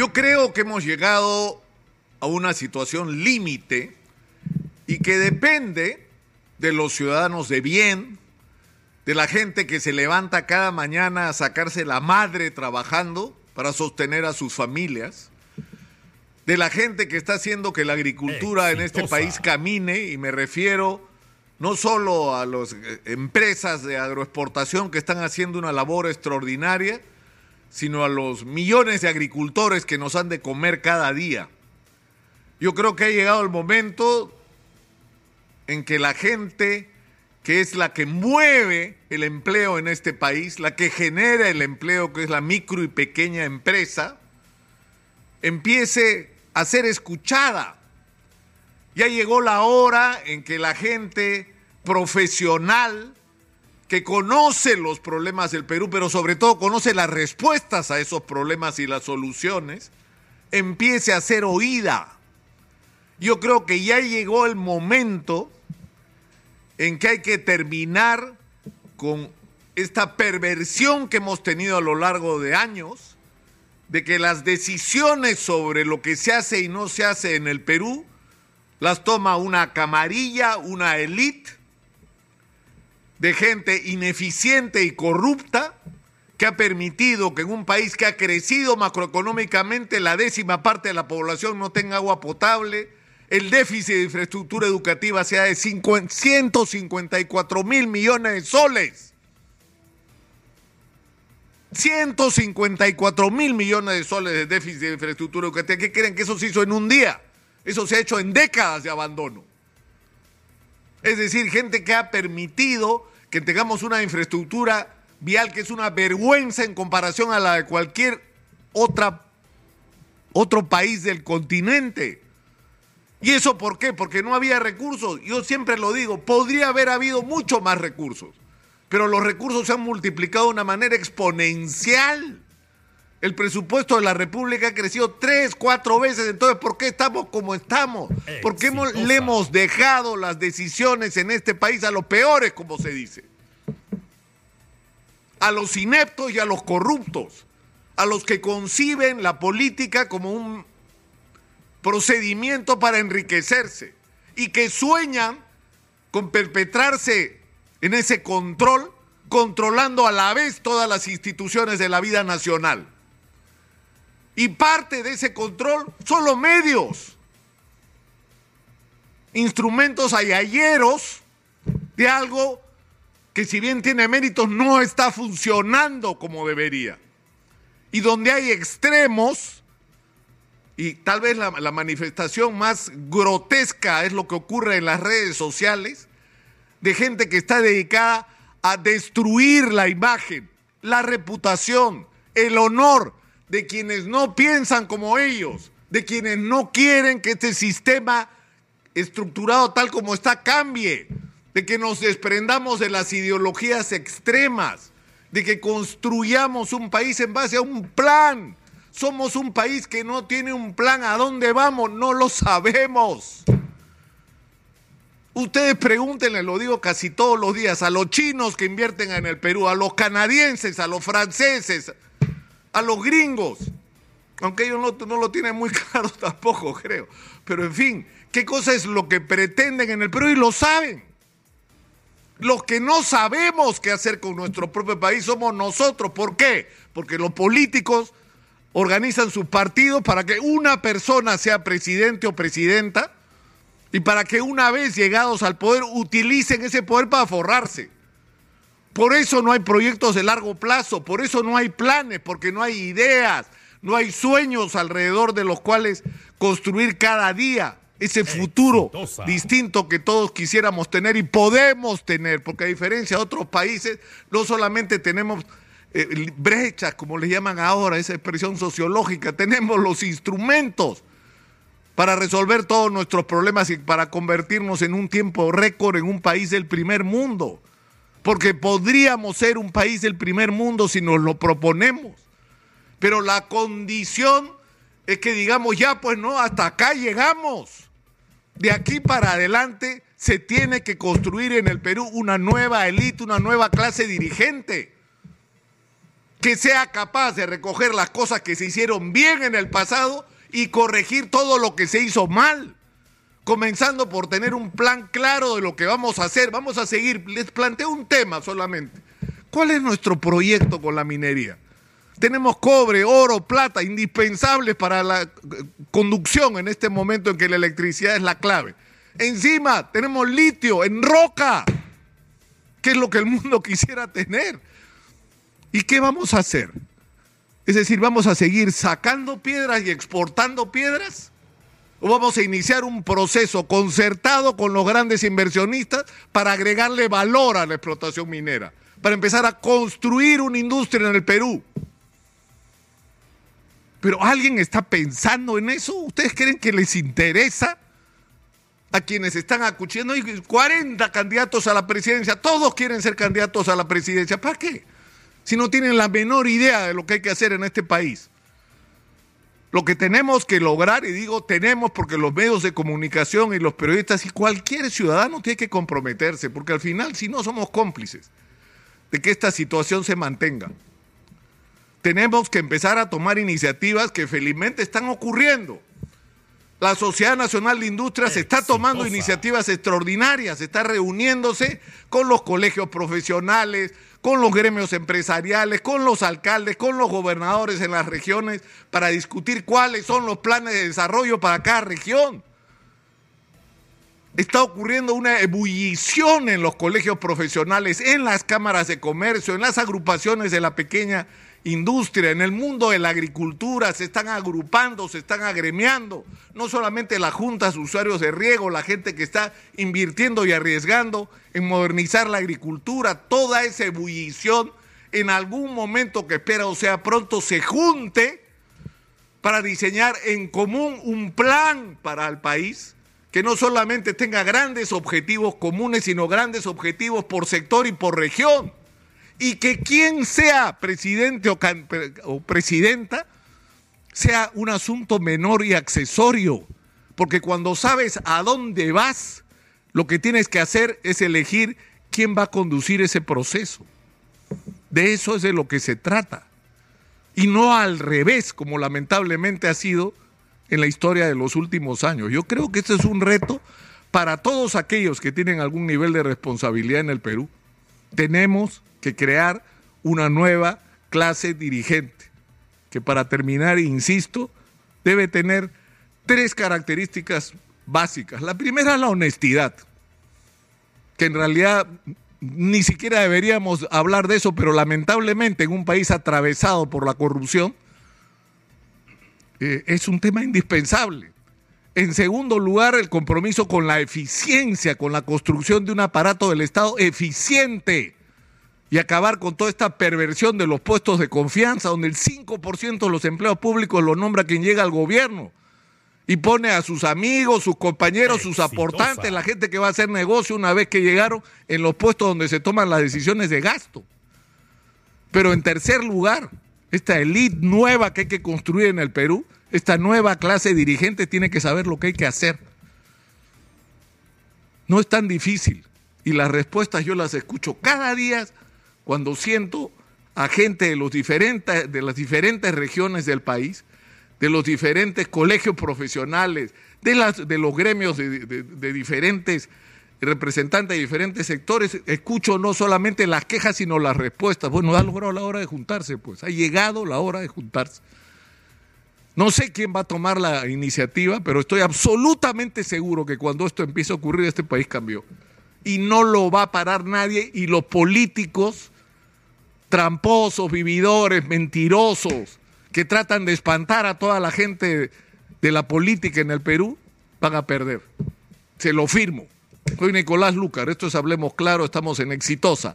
Yo creo que hemos llegado a una situación límite y que depende de los ciudadanos de bien, de la gente que se levanta cada mañana a sacarse la madre trabajando para sostener a sus familias, de la gente que está haciendo que la agricultura en este país camine, y me refiero no solo a las eh, empresas de agroexportación que están haciendo una labor extraordinaria, sino a los millones de agricultores que nos han de comer cada día. Yo creo que ha llegado el momento en que la gente que es la que mueve el empleo en este país, la que genera el empleo, que es la micro y pequeña empresa, empiece a ser escuchada. Ya llegó la hora en que la gente profesional que conoce los problemas del Perú, pero sobre todo conoce las respuestas a esos problemas y las soluciones, empiece a ser oída. Yo creo que ya llegó el momento en que hay que terminar con esta perversión que hemos tenido a lo largo de años, de que las decisiones sobre lo que se hace y no se hace en el Perú las toma una camarilla, una élite de gente ineficiente y corrupta que ha permitido que en un país que ha crecido macroeconómicamente la décima parte de la población no tenga agua potable, el déficit de infraestructura educativa sea de 154 mil millones de soles. 154 mil millones de soles de déficit de infraestructura educativa. ¿Qué creen que eso se hizo en un día? Eso se ha hecho en décadas de abandono. Es decir, gente que ha permitido que tengamos una infraestructura vial que es una vergüenza en comparación a la de cualquier otro país del continente. ¿Y eso por qué? Porque no había recursos. Yo siempre lo digo, podría haber habido mucho más recursos, pero los recursos se han multiplicado de una manera exponencial. El presupuesto de la República ha crecido tres, cuatro veces. Entonces, ¿por qué estamos como estamos? ¿Por qué le hemos dejado las decisiones en este país a los peores, como se dice? A los ineptos y a los corruptos. A los que conciben la política como un procedimiento para enriquecerse y que sueñan con perpetrarse en ese control, controlando a la vez todas las instituciones de la vida nacional. Y parte de ese control son los medios, instrumentos ayayeros de algo que si bien tiene méritos no está funcionando como debería. Y donde hay extremos, y tal vez la, manifestación más grotesca es lo que ocurre en las redes sociales de gente que está dedicada a destruir la imagen, la reputación, el honor de quienes no piensan como ellos, de quienes no quieren que este sistema estructurado tal como está cambie, de que nos desprendamos de las ideologías extremas, de que construyamos un país en base a un plan. Somos un país que no tiene un plan. A dónde vamos, no lo sabemos. Ustedes pregúntenle, lo digo casi todos los días, a los chinos que invierten en el Perú, a los canadienses, a los franceses, a los gringos, aunque ellos no, lo tienen muy claro tampoco, creo. Pero en fin, ¿qué cosa es lo que pretenden en el Perú? Y lo saben. Los que no sabemos qué hacer con nuestro propio país somos nosotros. ¿Por qué? Porque los políticos organizan sus partidos para que una persona sea presidente o presidenta y para que una vez llegados al poder utilicen ese poder para forrarse. Por eso no hay proyectos de largo plazo, por eso no hay planes, porque no hay ideas, no hay sueños alrededor de los cuales construir cada día ese futuro distinto que todos quisiéramos tener y podemos tener, porque a diferencia de otros países, no solamente tenemos eh, brechas, como le llaman ahora, esa expresión sociológica. Tenemos los instrumentos para resolver todos nuestros problemas y para convertirnos en un tiempo récord en un país del primer mundo. Porque podríamos ser un país del primer mundo si nos lo proponemos. Pero la condición es que digamos, ya pues no, hasta acá llegamos. De aquí para adelante se tiene que construir en el Perú una nueva élite, una nueva clase dirigente que sea capaz de recoger las cosas que se hicieron bien en el pasado y corregir todo lo que se hizo mal. Comenzando por tener un plan claro de lo que vamos a hacer. Vamos a seguir. Les planteo un tema solamente. ¿Cuál es nuestro proyecto con la minería? Tenemos cobre, oro, plata, indispensables para la eh, conducción en este momento en que la electricidad es la clave. Encima tenemos litio en roca, que es lo que el mundo quisiera tener. ¿Y qué vamos a hacer? Es decir, ¿vamos a seguir sacando piedras y exportando piedras? ¿O vamos a iniciar un proceso concertado con los grandes inversionistas para agregarle valor a la explotación minera? Para empezar a construir una industria en el Perú. Pero ¿alguien está pensando en eso? ¿Ustedes creen que les interesa? a quienes están acuchillando. Hay 40 candidatos a la presidencia, todos quieren ser candidatos a la presidencia. ¿Para qué? Si no tienen la menor idea de lo que hay que hacer en este país. Lo que tenemos que lograr, y digo tenemos porque los medios de comunicación y los periodistas y cualquier ciudadano tiene que comprometerse, porque al final si no somos cómplices de que esta situación se mantenga. Tenemos que empezar a tomar iniciativas que felizmente están ocurriendo la Sociedad Nacional de Industrias está tomando iniciativas extraordinarias, está reuniéndose con los colegios profesionales, con los gremios empresariales, con los alcaldes, con los gobernadores en las regiones para discutir cuáles son los planes de desarrollo para cada región. Está ocurriendo una ebullición en los colegios profesionales, en las cámaras de comercio, en las agrupaciones de la pequeña industria, en el mundo de la agricultura, se están agrupando, se están agremiando, no solamente las juntas usuarios de riego, la gente que está invirtiendo y arriesgando en modernizar la agricultura, toda esa ebullición en algún momento que espera o sea pronto se junte para diseñar en común un plan para el país que no solamente tenga grandes objetivos comunes, sino grandes objetivos por sector y por región y que quien sea presidente o, presidenta sea un asunto menor y accesorio, porque cuando sabes a dónde vas, lo que tienes que hacer es elegir quién va a conducir ese proceso. De eso es de lo que se trata. Y no al revés, como lamentablemente ha sido en la historia de los últimos años. Yo creo que este es un reto para todos aquellos que tienen algún nivel de responsabilidad en el Perú. Tenemos que crear una nueva clase dirigente, que para terminar, insisto, debe tener tres características básicas. La primera es la honestidad, que en realidad ni siquiera deberíamos hablar de eso, pero lamentablemente en un país atravesado por la corrupción, eh, es un tema indispensable. En segundo lugar, el compromiso con la eficiencia, con la construcción de un aparato del Estado eficiente y acabar con toda esta perversión de los puestos de confianza, donde el 5% de los empleos públicos lo nombra quien llega al gobierno y pone a sus amigos, sus compañeros, sus aportantes, la gente que va a hacer negocio una vez que llegaron en los puestos donde se toman las decisiones de gasto. Pero en tercer lugar, esta élite nueva que hay que construir en el Perú, esta nueva clase dirigente tiene que saber lo que hay que hacer. No es tan difícil y las respuestas yo las escucho cada día cuando siento a gente de, los diferentes, de las diferentes regiones del país, de los diferentes colegios profesionales, de, de los gremios de, diferentes representantes de diferentes sectores, escucho no solamente las quejas, sino las respuestas. Bueno, ha logrado la hora de juntarse, pues, ha llegado la hora de juntarse. No sé quién va a tomar la iniciativa, pero estoy absolutamente seguro que cuando esto empiece a ocurrir, este país cambió. Y no lo va a parar nadie y los políticos tramposos, vividores, mentirosos, que tratan de espantar a toda la gente de la política en el Perú, van a perder. Se lo firmo. Soy Nicolás Lucar, esto es Hablemos Claro, estamos en Exitosa.